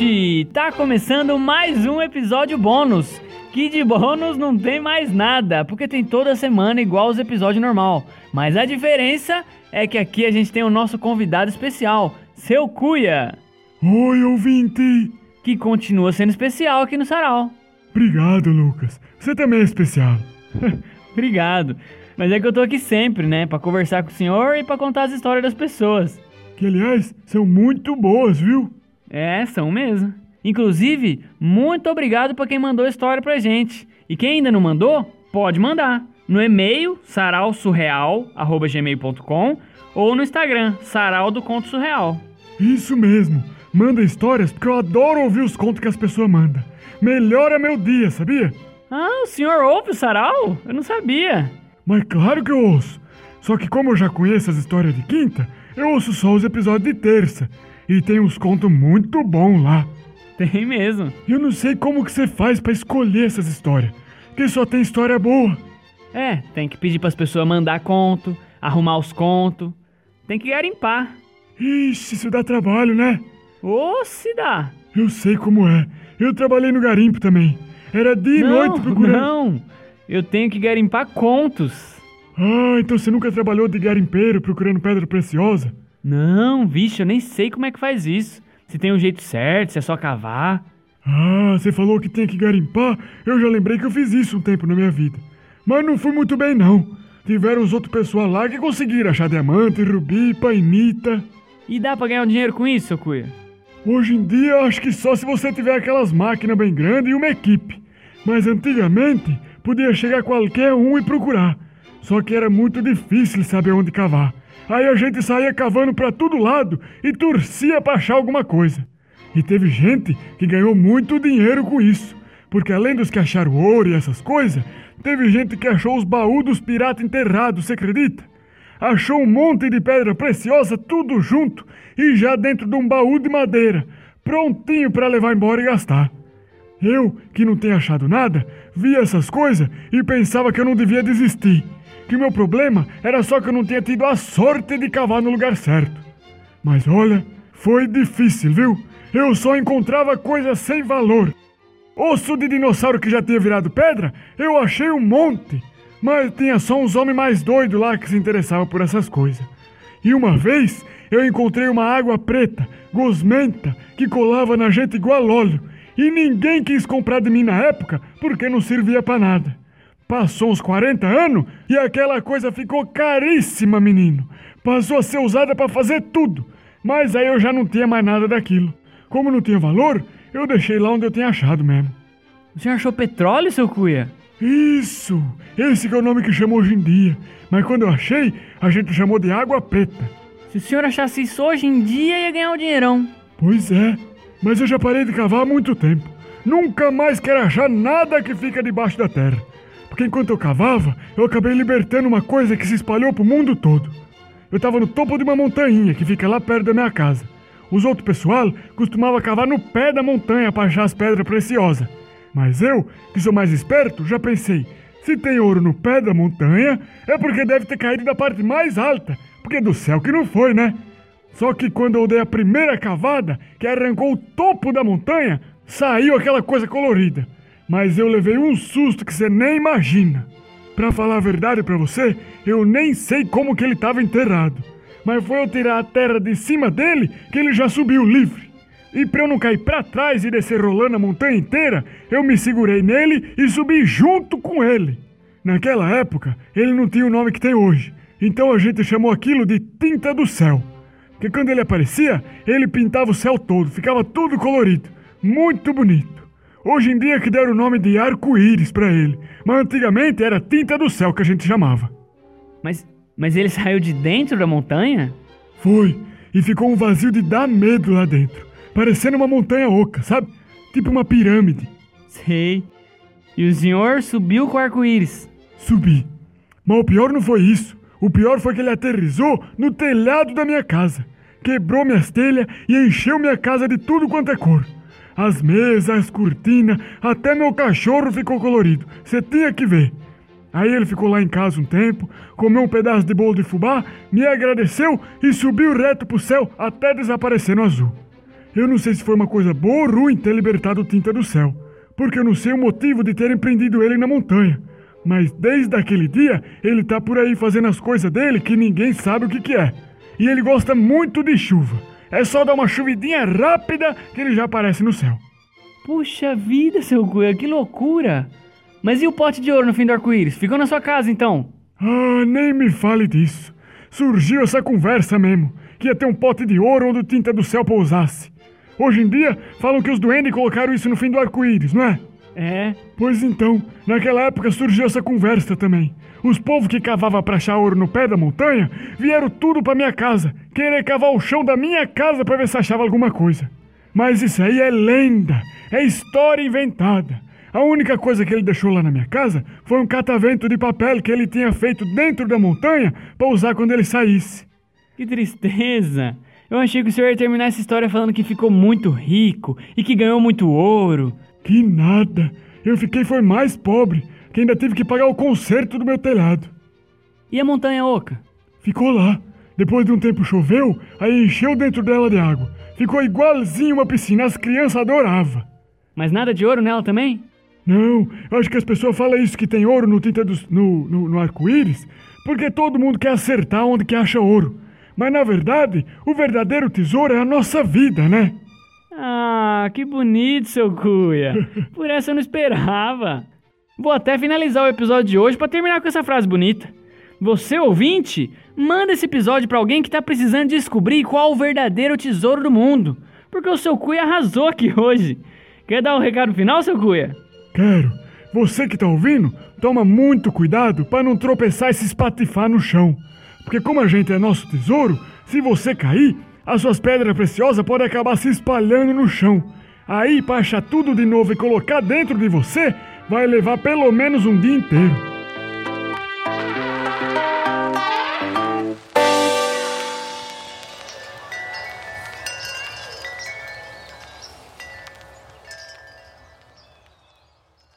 ouvinte! Tá começando mais um episódio bônus. Que de bônus não tem mais nada, porque tem toda semana igual os episódios normal. Mas a diferença é que aqui a gente tem o nosso convidado especial, seu Cuia. Oi, ouvinte! Que continua sendo especial aqui no Sarau. Obrigado, Lucas. Você também é especial. Obrigado. Mas é que eu tô aqui sempre, né? Pra conversar com o senhor e pra contar as histórias das pessoas. Que, aliás, são muito boas, viu? É, são mesmo. Inclusive, muito obrigado pra quem mandou a história pra gente. E quem ainda não mandou, pode mandar. No e-mail, sarausurreal.gmail.com ou no Instagram, Sarau do Conto Surreal. Isso mesmo. Manda histórias porque eu adoro ouvir os contos que as pessoas mandam. Melhora meu dia, sabia? Ah, o senhor ouve o Sarau? Eu não sabia. Mas claro que eu ouço. Só que como eu já conheço as histórias de quinta, eu ouço só os episódios de terça. E tem uns contos muito bons lá. Tem mesmo. Eu não sei como que você faz pra escolher essas histórias. Porque só tem história boa. É, tem que pedir pras pessoas mandar conto, arrumar os contos. Tem que garimpar. Ixi, isso dá trabalho, né? Ô, se dá. Eu sei como é. Eu trabalhei no garimpo também. Era dia e não, noite procurando. não. Eu tenho que garimpar contos. Ah, então você nunca trabalhou de garimpeiro procurando pedra preciosa? Não, vixe, eu nem sei como é que faz isso. Se tem um jeito certo, se é só cavar. Ah, você falou que tem que garimpar? Eu já lembrei que eu fiz isso um tempo na minha vida. Mas não fui muito bem, não. Tiveram os outros pessoal lá que conseguiram achar diamante, rubi, painita. E dá pra ganhar um dinheiro com isso, seu cuia? Hoje em dia, acho que só se você tiver aquelas máquinas bem grandes e uma equipe. Mas antigamente, podia chegar qualquer um e procurar. Só que era muito difícil saber onde cavar. Aí a gente saía cavando pra todo lado e torcia pra achar alguma coisa. E teve gente que ganhou muito dinheiro com isso. Porque além dos que acharam ouro e essas coisas, teve gente que achou os baús dos piratas enterrados, você acredita? Achou um monte de pedra preciosa tudo junto e já dentro de um baú de madeira, prontinho para levar embora e gastar. Eu, que não tenho achado nada, via essas coisas e pensava que eu não devia desistir. Que meu problema era só que eu não tinha tido a sorte de cavar no lugar certo. Mas olha, foi difícil, viu? Eu só encontrava coisas sem valor. Osso de dinossauro que já tinha virado pedra, eu achei um monte. Mas tinha só uns homens mais doidos lá que se interessavam por essas coisas. E uma vez eu encontrei uma água preta, gosmenta, que colava na gente igual óleo. E ninguém quis comprar de mim na época porque não servia para nada. Passou uns 40 anos e aquela coisa ficou caríssima, menino. Passou a ser usada para fazer tudo. Mas aí eu já não tinha mais nada daquilo. Como não tinha valor, eu deixei lá onde eu tinha achado mesmo. O senhor achou petróleo, seu cuia? Isso! Esse que é o nome que chama hoje em dia. Mas quando eu achei, a gente chamou de água preta. Se o senhor achasse isso hoje em dia, ia ganhar um dinheirão. Pois é, mas eu já parei de cavar há muito tempo. Nunca mais quero achar nada que fica debaixo da terra. Porque enquanto eu cavava, eu acabei libertando uma coisa que se espalhou pro mundo todo. Eu tava no topo de uma montanha que fica lá perto da minha casa. Os outros pessoal costumava cavar no pé da montanha para achar as pedras preciosas. Mas eu, que sou mais esperto, já pensei: se tem ouro no pé da montanha, é porque deve ter caído da parte mais alta, porque do céu que não foi, né? Só que quando eu dei a primeira cavada, que arrancou o topo da montanha, saiu aquela coisa colorida. Mas eu levei um susto que você nem imagina. Pra falar a verdade pra você, eu nem sei como que ele estava enterrado. Mas foi eu tirar a terra de cima dele que ele já subiu livre. E pra eu não cair pra trás e descer rolando a montanha inteira, eu me segurei nele e subi junto com ele. Naquela época, ele não tinha o nome que tem hoje. Então a gente chamou aquilo de tinta do céu. Porque quando ele aparecia, ele pintava o céu todo, ficava tudo colorido. Muito bonito. Hoje em dia que deram o nome de arco-íris pra ele, mas antigamente era tinta do céu que a gente chamava. Mas, mas ele saiu de dentro da montanha? Foi, e ficou um vazio de dar medo lá dentro, parecendo uma montanha oca, sabe? Tipo uma pirâmide. Sei. E o senhor subiu com o arco-íris? Subi. Mas o pior não foi isso. O pior foi que ele aterrizou no telhado da minha casa. Quebrou minhas telhas e encheu minha casa de tudo quanto é cor. As mesas, as cortinas, até meu cachorro ficou colorido. Você tinha que ver. Aí ele ficou lá em casa um tempo, comeu um pedaço de bolo de fubá, me agradeceu e subiu reto pro céu até desaparecer no azul. Eu não sei se foi uma coisa boa ou ruim ter libertado Tinta do Céu, porque eu não sei o motivo de terem prendido ele na montanha. Mas desde aquele dia, ele tá por aí fazendo as coisas dele que ninguém sabe o que, que é. E ele gosta muito de chuva. É só dar uma chuvidinha rápida que ele já aparece no céu. Puxa vida, seu Cuia, que loucura! Mas e o pote de ouro no fim do arco-íris? Ficou na sua casa então? Ah, nem me fale disso. Surgiu essa conversa mesmo, que ia ter um pote de ouro onde o tinta do céu pousasse. Hoje em dia, falam que os duendes colocaram isso no fim do arco-íris, não é? É. Pois então, naquela época surgiu essa conversa também. Os povos que cavavam pra achar ouro no pé da montanha vieram tudo pra minha casa, querer cavar o chão da minha casa pra ver se achava alguma coisa. Mas isso aí é lenda, é história inventada. A única coisa que ele deixou lá na minha casa foi um catavento de papel que ele tinha feito dentro da montanha para usar quando ele saísse. Que tristeza! Eu achei que o senhor ia terminar essa história falando que ficou muito rico e que ganhou muito ouro. Que nada! Eu fiquei foi mais pobre, que ainda tive que pagar o conserto do meu telhado. E a montanha oca? Ficou lá. Depois de um tempo choveu, aí encheu dentro dela de água. Ficou igualzinho uma piscina, as crianças adoravam. Mas nada de ouro nela também? Não, eu acho que as pessoas falam isso que tem ouro no tinta dos, no, no, no arco-íris, porque todo mundo quer acertar onde que acha ouro. Mas na verdade, o verdadeiro tesouro é a nossa vida, né? Ah, que bonito, seu Cuia. Por essa eu não esperava. Vou até finalizar o episódio de hoje para terminar com essa frase bonita. Você, ouvinte, manda esse episódio para alguém que tá precisando descobrir qual o verdadeiro tesouro do mundo. Porque o seu Cuia arrasou aqui hoje. Quer dar um recado final, seu Cuia? Quero. Você que tá ouvindo, toma muito cuidado para não tropeçar e se espatifar no chão. Porque como a gente é nosso tesouro, se você cair, as suas pedras preciosas podem acabar se espalhando no chão. Aí, para achar tudo de novo e colocar dentro de você, vai levar pelo menos um dia inteiro.